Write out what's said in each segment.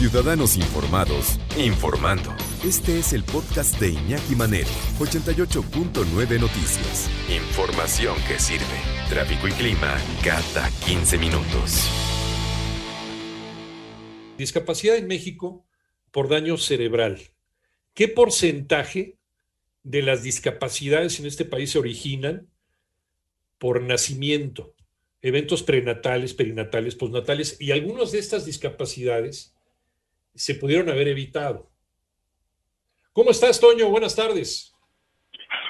Ciudadanos Informados, informando. Este es el podcast de Iñaki Manero, 88.9 Noticias. Información que sirve. Tráfico y clima cada 15 minutos. Discapacidad en México por daño cerebral. ¿Qué porcentaje de las discapacidades en este país se originan por nacimiento? Eventos prenatales, perinatales, postnatales y algunas de estas discapacidades se pudieron haber evitado. ¿Cómo estás, Toño? Buenas tardes.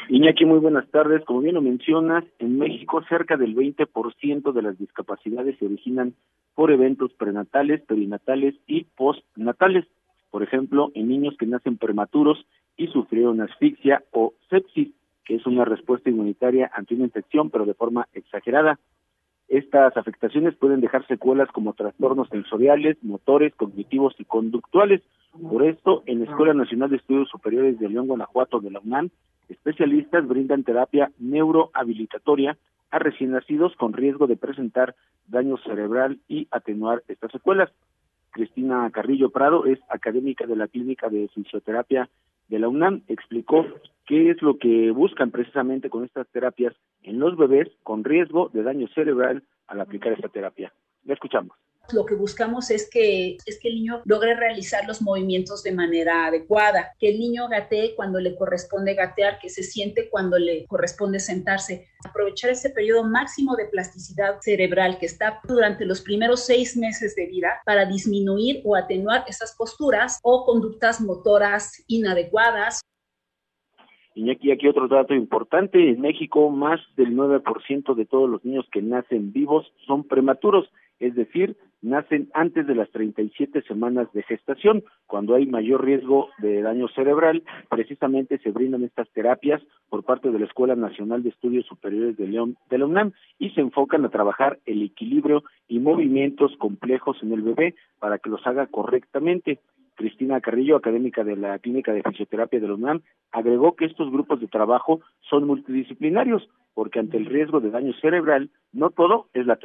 Iñaki, muy buenas tardes. Como bien lo mencionas, en México cerca del 20% de las discapacidades se originan por eventos prenatales, perinatales y postnatales. Por ejemplo, en niños que nacen prematuros y sufrieron asfixia o sepsis, que es una respuesta inmunitaria ante una infección, pero de forma exagerada. Estas afectaciones pueden dejar secuelas como trastornos sensoriales, motores, cognitivos y conductuales. Por esto, en la Escuela Nacional de Estudios Superiores de León, Guanajuato, de la UNAM, especialistas brindan terapia neurohabilitatoria a recién nacidos con riesgo de presentar daño cerebral y atenuar estas secuelas. Cristina Carrillo Prado es académica de la Clínica de Fisioterapia de la UNAM, explicó qué es lo que buscan precisamente con estas terapias en los bebés con riesgo de daño cerebral al aplicar esta terapia. Le escuchamos lo que buscamos es que, es que el niño logre realizar los movimientos de manera adecuada, que el niño gatee cuando le corresponde gatear, que se siente cuando le corresponde sentarse, aprovechar ese periodo máximo de plasticidad cerebral que está durante los primeros seis meses de vida para disminuir o atenuar esas posturas o conductas motoras inadecuadas y aquí, aquí otro dato importante, en México más del 9% de todos los niños que nacen vivos son prematuros, es decir, nacen antes de las 37 semanas de gestación, cuando hay mayor riesgo de daño cerebral, precisamente se brindan estas terapias por parte de la Escuela Nacional de Estudios Superiores de León de la UNAM y se enfocan a trabajar el equilibrio y movimientos complejos en el bebé para que los haga correctamente. Cristina Carrillo, académica de la Clínica de Fisioterapia de la UNAM, agregó que estos grupos de trabajo son multidisciplinarios, porque ante el riesgo de daño cerebral, no todo es la,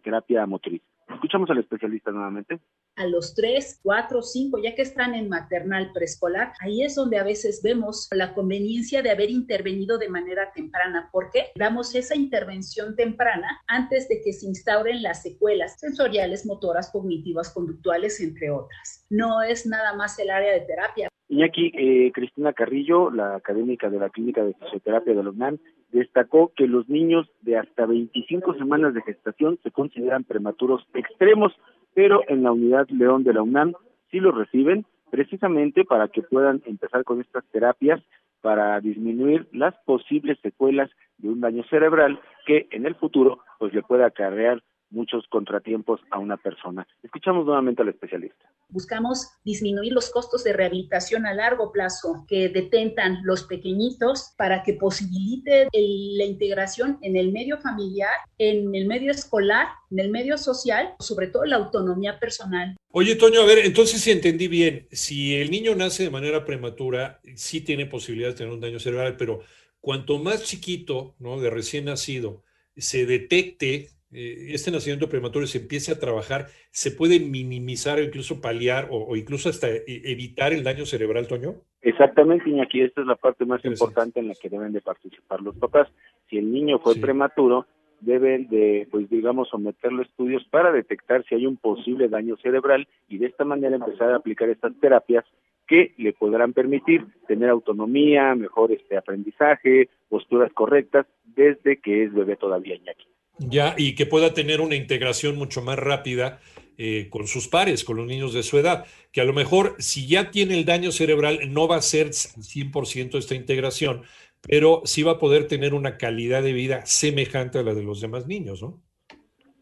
terapia motriz. Escuchamos al especialista nuevamente. A los tres, cuatro, cinco, ya que están en maternal preescolar, ahí es donde a veces vemos la conveniencia de haber intervenido de manera temprana, porque damos esa intervención temprana antes de que se instauren las secuelas sensoriales, motoras, cognitivas, conductuales, entre otras. No es nada más el área de terapia. Iñaki, eh, Cristina Carrillo, la académica de la Clínica de Fisioterapia de la UNAM, destacó que los niños de hasta 25 semanas de gestación se consideran prematuros extremos, pero en la unidad León de la UNAM sí los reciben precisamente para que puedan empezar con estas terapias para disminuir las posibles secuelas de un daño cerebral que en el futuro pues le pueda acarrear muchos contratiempos a una persona. Escuchamos nuevamente al especialista. Buscamos disminuir los costos de rehabilitación a largo plazo que detentan los pequeñitos para que posibilite la integración en el medio familiar, en el medio escolar, en el medio social, sobre todo la autonomía personal. Oye, Toño, a ver, entonces si entendí bien, si el niño nace de manera prematura, sí tiene posibilidad de tener un daño cerebral, pero cuanto más chiquito, ¿no? De recién nacido, se detecte eh, este nacimiento prematuro se empiece a trabajar, ¿se puede minimizar o incluso paliar o, incluso hasta e, evitar el daño cerebral, Toño? Exactamente, Iñaki, esta es la parte más importante en la que deben de participar los papás. Si el niño fue prematuro, deben de, pues digamos, someterlo a estudios para detectar si hay un posible daño cerebral y de esta manera empezar a aplicar estas terapias que le podrán permitir tener autonomía, mejor este aprendizaje, posturas correctas desde que es bebé todavía, Iñaki. Ya, y que pueda tener una integración mucho más rápida eh, con sus pares, con los niños de su edad, que a lo mejor si ya tiene el daño cerebral no va a ser 100% esta integración, pero sí va a poder tener una calidad de vida semejante a la de los demás niños, ¿no?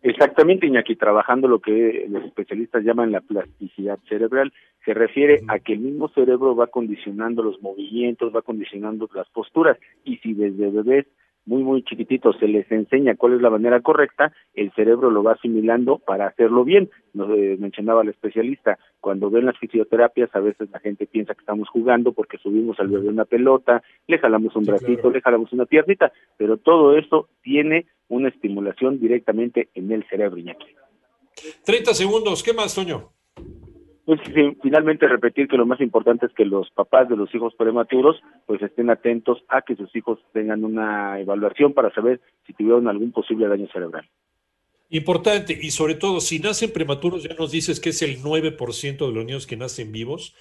Exactamente, Iñaki, trabajando lo que los especialistas llaman la plasticidad cerebral, se refiere a que el mismo cerebro va condicionando los movimientos, va condicionando las posturas, y si desde bebés chiquititos se les enseña cuál es la manera correcta, el cerebro lo va asimilando para hacerlo bien. Nos eh, mencionaba el especialista, cuando ven las fisioterapias, a veces la gente piensa que estamos jugando porque subimos al bebé una pelota, le jalamos un bracito, le jalamos una piernita, pero todo eso tiene una estimulación directamente en el cerebro, Iñaki. 30 segundos, ¿qué más, Toño? Pues finalmente repetir que lo más importante es que los papás de los hijos prematuros pues estén atentos a que sus hijos tengan una evaluación para saber si tuvieron algún posible daño cerebral. Importante, y sobre todo, si nacen prematuros, ya nos dices que es el 9% de los niños que nacen vivos,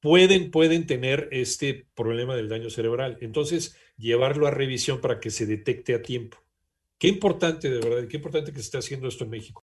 pueden, pueden tener este problema del daño cerebral. Entonces, llevarlo a revisión para que se detecte a tiempo. Qué importante, de verdad, qué importante que se esté haciendo esto en México.